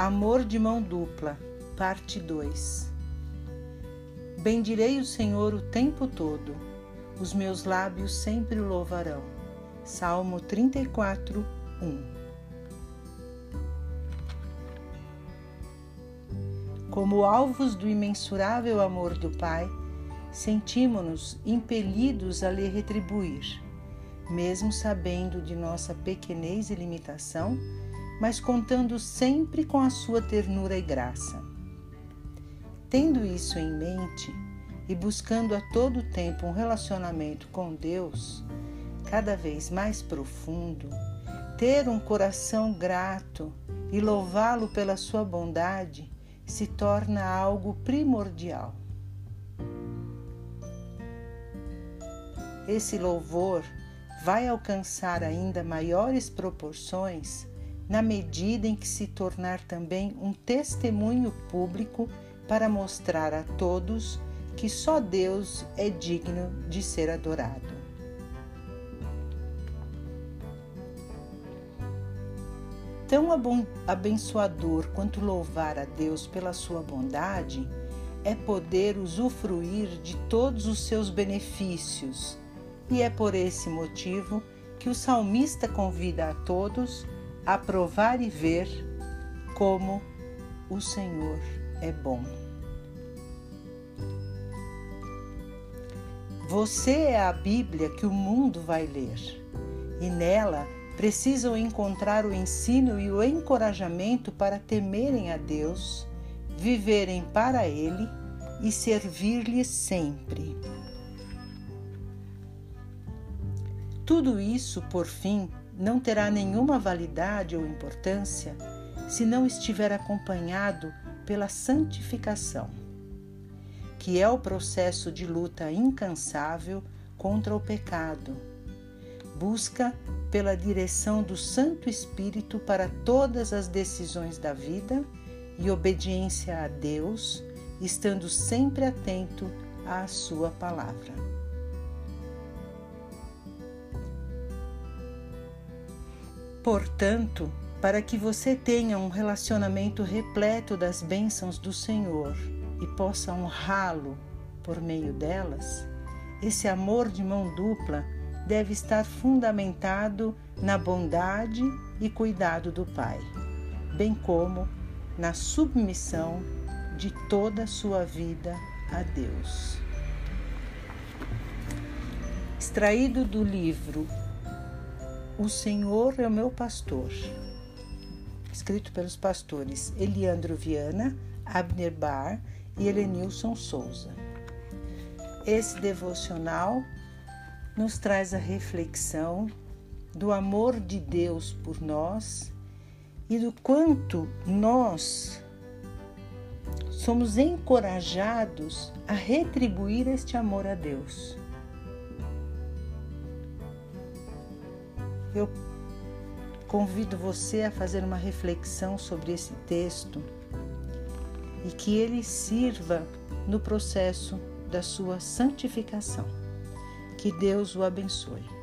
Amor de mão dupla, parte 2. Bendirei o Senhor o tempo todo, os meus lábios sempre o louvarão. Salmo 34, 1. Como alvos do imensurável amor do Pai, sentimos-nos impelidos a lhe retribuir, mesmo sabendo de nossa pequenez e limitação, mas contando sempre com a sua ternura e graça. Tendo isso em mente e buscando a todo tempo um relacionamento com Deus cada vez mais profundo, ter um coração grato e louvá-lo pela sua bondade se torna algo primordial. esse louvor vai alcançar ainda maiores proporções na medida em que se tornar também um testemunho público para mostrar a todos que só Deus é digno de ser adorado. Tão abençoador quanto louvar a Deus pela sua bondade é poder usufruir de todos os seus benefícios e é por esse motivo que o salmista convida a todos a provar e ver como o Senhor é bom. Você é a Bíblia que o mundo vai ler, e nela precisam encontrar o ensino e o encorajamento para temerem a Deus, viverem para Ele e servir-lhe sempre. Tudo isso, por fim, não terá nenhuma validade ou importância se não estiver acompanhado pela santificação, que é o processo de luta incansável contra o pecado. Busca pela direção do Santo Espírito para todas as decisões da vida e obediência a Deus, estando sempre atento à Sua palavra. Portanto, para que você tenha um relacionamento repleto das bênçãos do Senhor e possa honrá-lo por meio delas, esse amor de mão dupla deve estar fundamentado na bondade e cuidado do Pai, bem como na submissão de toda a sua vida a Deus. Extraído do livro o Senhor é o meu pastor, escrito pelos pastores Eliandro Viana, Abner Bar e Helenilson Souza. Esse devocional nos traz a reflexão do amor de Deus por nós e do quanto nós somos encorajados a retribuir este amor a Deus. Eu convido você a fazer uma reflexão sobre esse texto e que ele sirva no processo da sua santificação. Que Deus o abençoe.